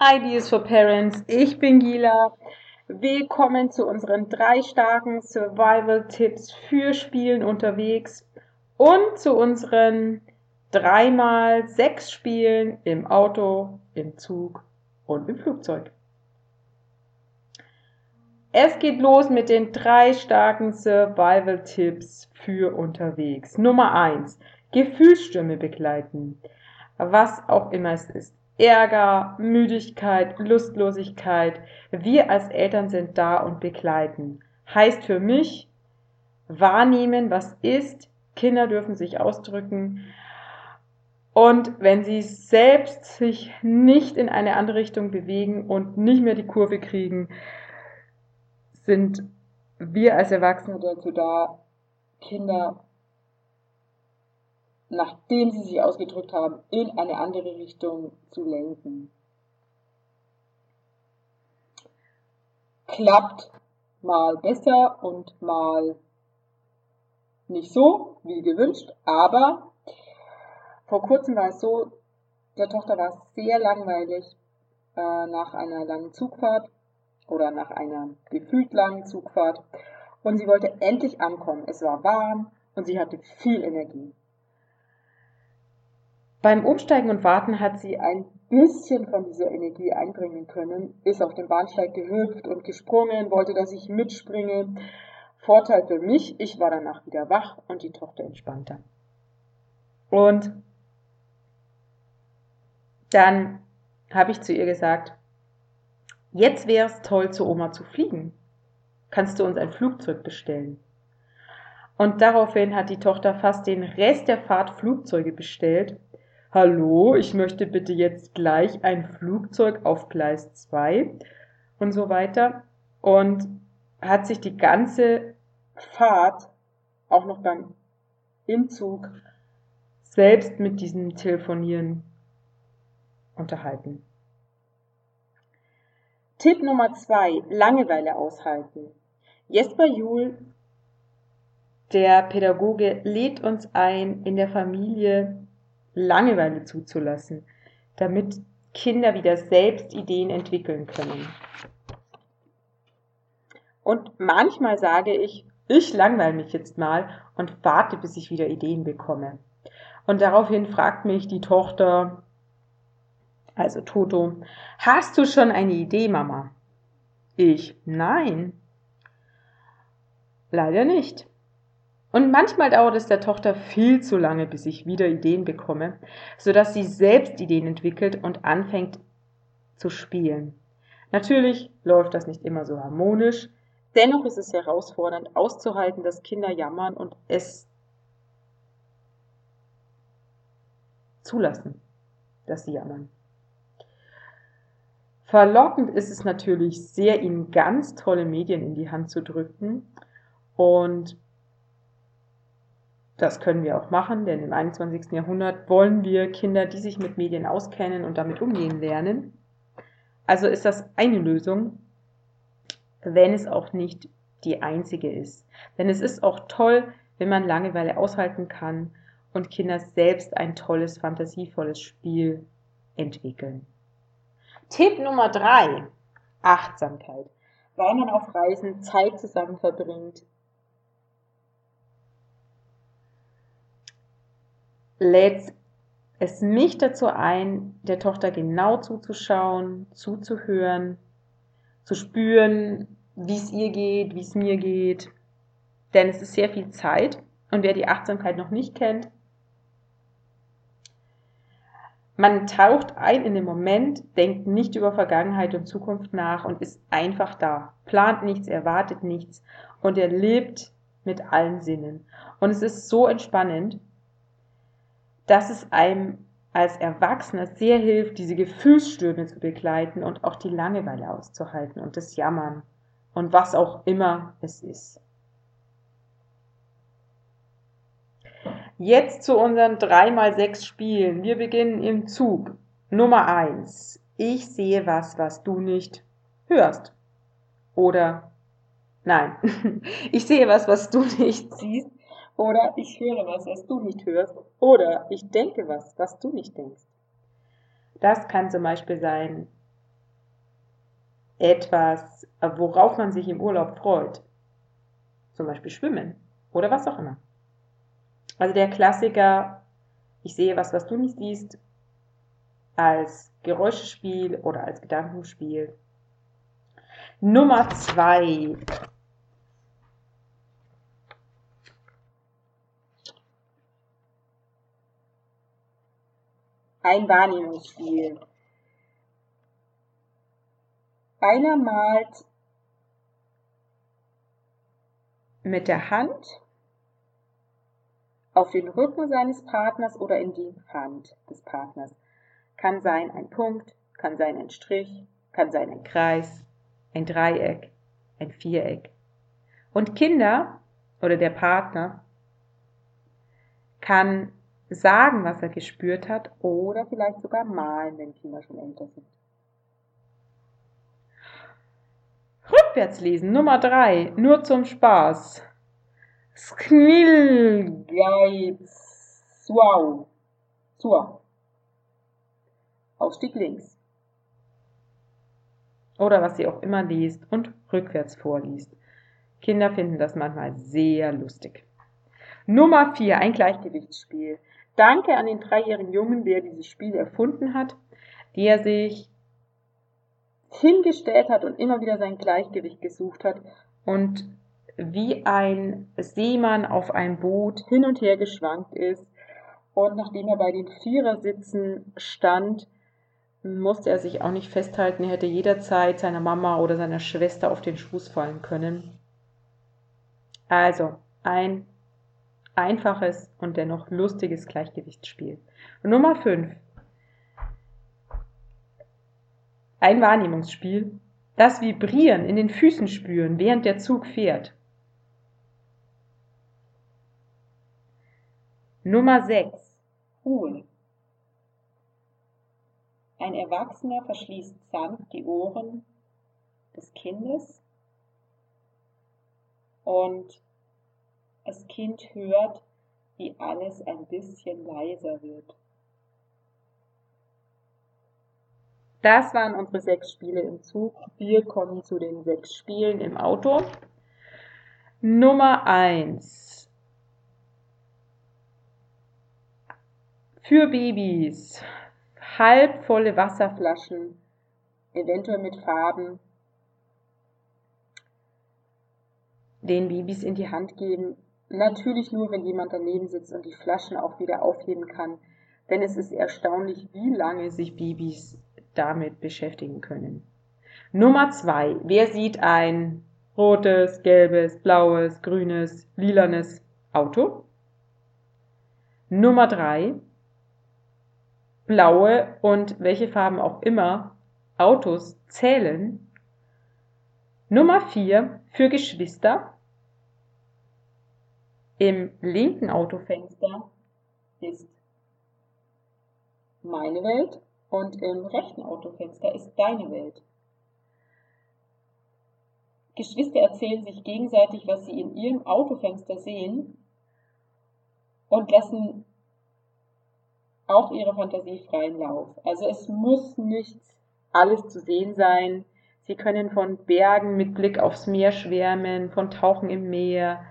Ideas for Parents. Ich bin Gila. Willkommen zu unseren drei starken Survival-Tipps für Spielen unterwegs und zu unseren dreimal sechs Spielen im Auto, im Zug und im Flugzeug. Es geht los mit den drei starken Survival-Tipps für unterwegs. Nummer eins: Gefühlsstürme begleiten. Was auch immer es ist. Ärger, Müdigkeit, Lustlosigkeit. Wir als Eltern sind da und begleiten. Heißt für mich, wahrnehmen, was ist. Kinder dürfen sich ausdrücken. Und wenn sie selbst sich nicht in eine andere Richtung bewegen und nicht mehr die Kurve kriegen, sind wir als Erwachsene dazu da, Kinder nachdem sie sich ausgedrückt haben, in eine andere Richtung zu lenken. Klappt mal besser und mal nicht so wie gewünscht, aber vor kurzem war es so, der Tochter war sehr langweilig äh, nach einer langen Zugfahrt oder nach einer gefühlt langen Zugfahrt und sie wollte endlich ankommen. Es war warm und sie hatte viel Energie. Beim Umsteigen und Warten hat sie ein bisschen von dieser Energie einbringen können, ist auf dem Bahnsteig gehüpft und gesprungen, wollte, dass ich mitspringe. Vorteil für mich, ich war danach wieder wach und die Tochter entspannter. Und dann habe ich zu ihr gesagt, jetzt wäre es toll, zu Oma zu fliegen. Kannst du uns ein Flugzeug bestellen? Und daraufhin hat die Tochter fast den Rest der Fahrt Flugzeuge bestellt Hallo, ich möchte bitte jetzt gleich ein Flugzeug auf Gleis 2 und so weiter. Und hat sich die ganze Fahrt, auch noch beim im Zug, selbst mit diesem Telefonieren unterhalten. Tipp Nummer zwei, Langeweile aushalten. Jesper Juhl, der Pädagoge, lädt uns ein, in der Familie Langeweile zuzulassen, damit Kinder wieder selbst Ideen entwickeln können. Und manchmal sage ich, ich langweile mich jetzt mal und warte, bis ich wieder Ideen bekomme. Und daraufhin fragt mich die Tochter, also Toto, hast du schon eine Idee, Mama? Ich, nein. Leider nicht. Und manchmal dauert es der Tochter viel zu lange, bis ich wieder Ideen bekomme, sodass sie selbst Ideen entwickelt und anfängt zu spielen. Natürlich läuft das nicht immer so harmonisch, dennoch ist es herausfordernd auszuhalten, dass Kinder jammern und es zulassen, dass sie jammern. Verlockend ist es natürlich sehr, ihnen ganz tolle Medien in die Hand zu drücken und das können wir auch machen, denn im 21. Jahrhundert wollen wir Kinder, die sich mit Medien auskennen und damit umgehen lernen. Also ist das eine Lösung, wenn es auch nicht die einzige ist. Denn es ist auch toll, wenn man Langeweile aushalten kann und Kinder selbst ein tolles, fantasievolles Spiel entwickeln. Tipp Nummer drei: Achtsamkeit. Weil man auf Reisen Zeit zusammen verbringt, lädt es mich dazu ein, der Tochter genau zuzuschauen, zuzuhören, zu spüren, wie es ihr geht, wie es mir geht. Denn es ist sehr viel Zeit und wer die Achtsamkeit noch nicht kennt, man taucht ein in den Moment, denkt nicht über Vergangenheit und Zukunft nach und ist einfach da, plant nichts, erwartet nichts und er lebt mit allen Sinnen. Und es ist so entspannend dass es einem als Erwachsener sehr hilft, diese Gefühlsstürme zu begleiten und auch die Langeweile auszuhalten und das Jammern und was auch immer es ist. Jetzt zu unseren 3x6 Spielen. Wir beginnen im Zug. Nummer 1. Ich sehe was, was du nicht hörst. Oder nein, ich sehe was, was du nicht siehst. Oder ich höre was, was du nicht hörst. Oder ich denke was, was du nicht denkst. Das kann zum Beispiel sein, etwas, worauf man sich im Urlaub freut. Zum Beispiel Schwimmen oder was auch immer. Also der Klassiker, ich sehe was, was du nicht siehst, als Geräuschespiel oder als Gedankenspiel. Nummer zwei. Ein Wahrnehmungsspiel. Einer malt mit der Hand auf den Rücken seines Partners oder in die Hand des Partners. Kann sein ein Punkt, kann sein ein Strich, kann sein ein Kreis, ein Dreieck, ein Viereck. Und Kinder oder der Partner kann sagen, was er gespürt hat oder vielleicht sogar malen, wenn Kinder schon älter sind. Rückwärts lesen, Nummer drei, nur zum Spaß. Sknilgeiz, wow, zur. Ausstieg links. Oder was sie auch immer liest und rückwärts vorliest. Kinder finden das manchmal sehr lustig. Nummer vier, ein Gleichgewichtsspiel. Danke an den dreijährigen Jungen, der dieses Spiel erfunden hat, der sich hingestellt hat und immer wieder sein Gleichgewicht gesucht hat und wie ein Seemann auf einem Boot hin und her geschwankt ist. Und nachdem er bei den Vierersitzen stand, musste er sich auch nicht festhalten. Er hätte jederzeit seiner Mama oder seiner Schwester auf den Schoß fallen können. Also ein einfaches und dennoch lustiges Gleichgewichtsspiel. Und Nummer 5. Ein Wahrnehmungsspiel. Das Vibrieren in den Füßen spüren, während der Zug fährt. Nummer 6. Ruhe. Ein Erwachsener verschließt sanft die Ohren des Kindes und das Kind hört, wie alles ein bisschen leiser wird. Das waren unsere sechs Spiele im Zug. Wir kommen zu den sechs Spielen im Auto. Nummer eins Für Babys. Halbvolle Wasserflaschen, eventuell mit Farben, den Babys in die Hand geben, Natürlich nur, wenn jemand daneben sitzt und die Flaschen auch wieder aufheben kann, denn es ist erstaunlich, wie lange sich Babys damit beschäftigen können. Nummer zwei. Wer sieht ein rotes, gelbes, blaues, grünes, lilanes Auto? Nummer drei. Blaue und welche Farben auch immer Autos zählen. Nummer vier. Für Geschwister im linken Autofenster ist meine Welt und im rechten Autofenster ist deine Welt. Geschwister erzählen sich gegenseitig, was sie in ihrem Autofenster sehen und lassen auch ihre Fantasie freien Lauf. Also es muss nicht alles zu sehen sein. Sie können von Bergen mit Blick aufs Meer schwärmen, von Tauchen im Meer,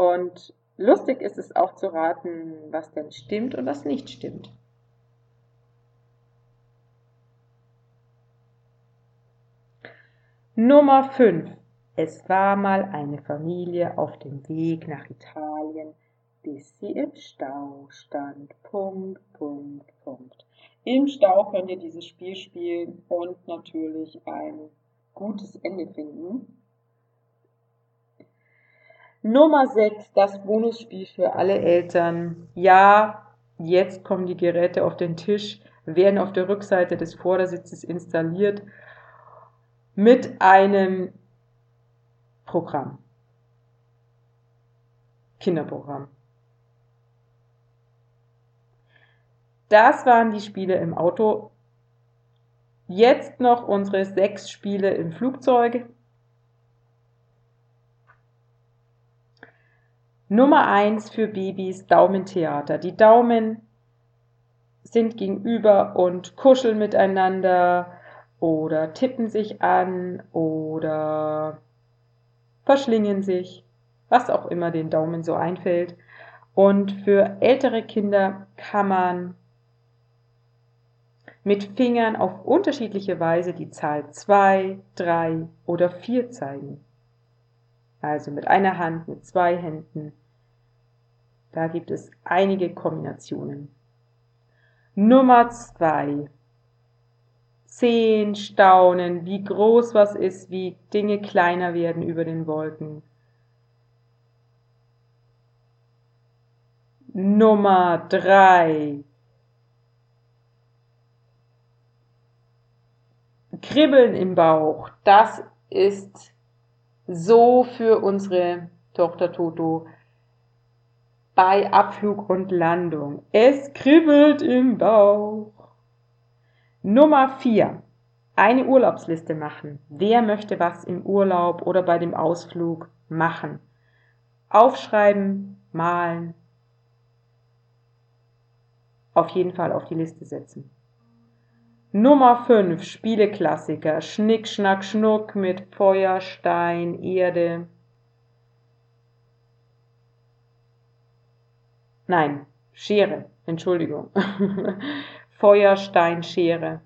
und lustig ist es auch zu raten, was denn stimmt und was nicht stimmt. Nummer 5. Es war mal eine Familie auf dem Weg nach Italien, bis sie im Stau stand. Punkt, Punkt, Punkt. Im Stau könnt ihr dieses Spiel spielen und natürlich ein gutes Ende finden. Nummer 6, das Bonusspiel für alle Eltern. Ja, jetzt kommen die Geräte auf den Tisch, werden auf der Rückseite des Vordersitzes installiert mit einem Programm. Kinderprogramm. Das waren die Spiele im Auto. Jetzt noch unsere sechs Spiele im Flugzeug. Nummer eins für Babys Daumentheater. Die Daumen sind gegenüber und kuscheln miteinander oder tippen sich an oder verschlingen sich, was auch immer den Daumen so einfällt. Und für ältere Kinder kann man mit Fingern auf unterschiedliche Weise die Zahl 2, 3 oder 4 zeigen. Also mit einer Hand, mit zwei Händen. Da gibt es einige Kombinationen. Nummer 2. Sehen, staunen, wie groß was ist, wie Dinge kleiner werden über den Wolken. Nummer 3. Kribbeln im Bauch, das ist so für unsere Tochter Toto bei Abflug und Landung. Es kribbelt im Bauch. Nummer 4. Eine Urlaubsliste machen. Wer möchte was im Urlaub oder bei dem Ausflug machen? Aufschreiben, malen. Auf jeden Fall auf die Liste setzen. Nummer 5, Spieleklassiker, Schnick, Schnack, Schnuck mit Feuer, Stein, Erde. Nein, Schere, Entschuldigung. Feuer, Stein, Schere.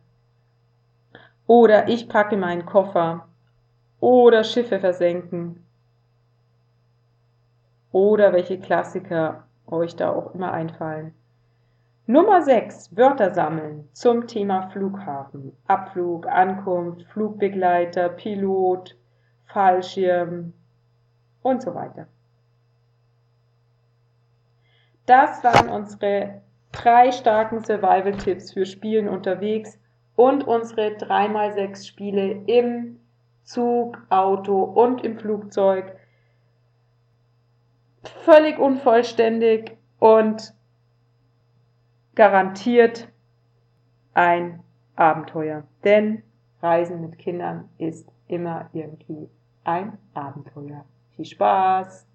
Oder ich packe meinen Koffer. Oder Schiffe versenken. Oder welche Klassiker euch da auch immer einfallen. Nummer 6. Wörter sammeln zum Thema Flughafen. Abflug, Ankunft, Flugbegleiter, Pilot, Fallschirm und so weiter. Das waren unsere drei starken Survival-Tipps für Spielen unterwegs und unsere 3x6 Spiele im Zug, Auto und im Flugzeug. Völlig unvollständig und garantiert ein Abenteuer. Denn Reisen mit Kindern ist immer irgendwie ein Abenteuer. Viel Spaß!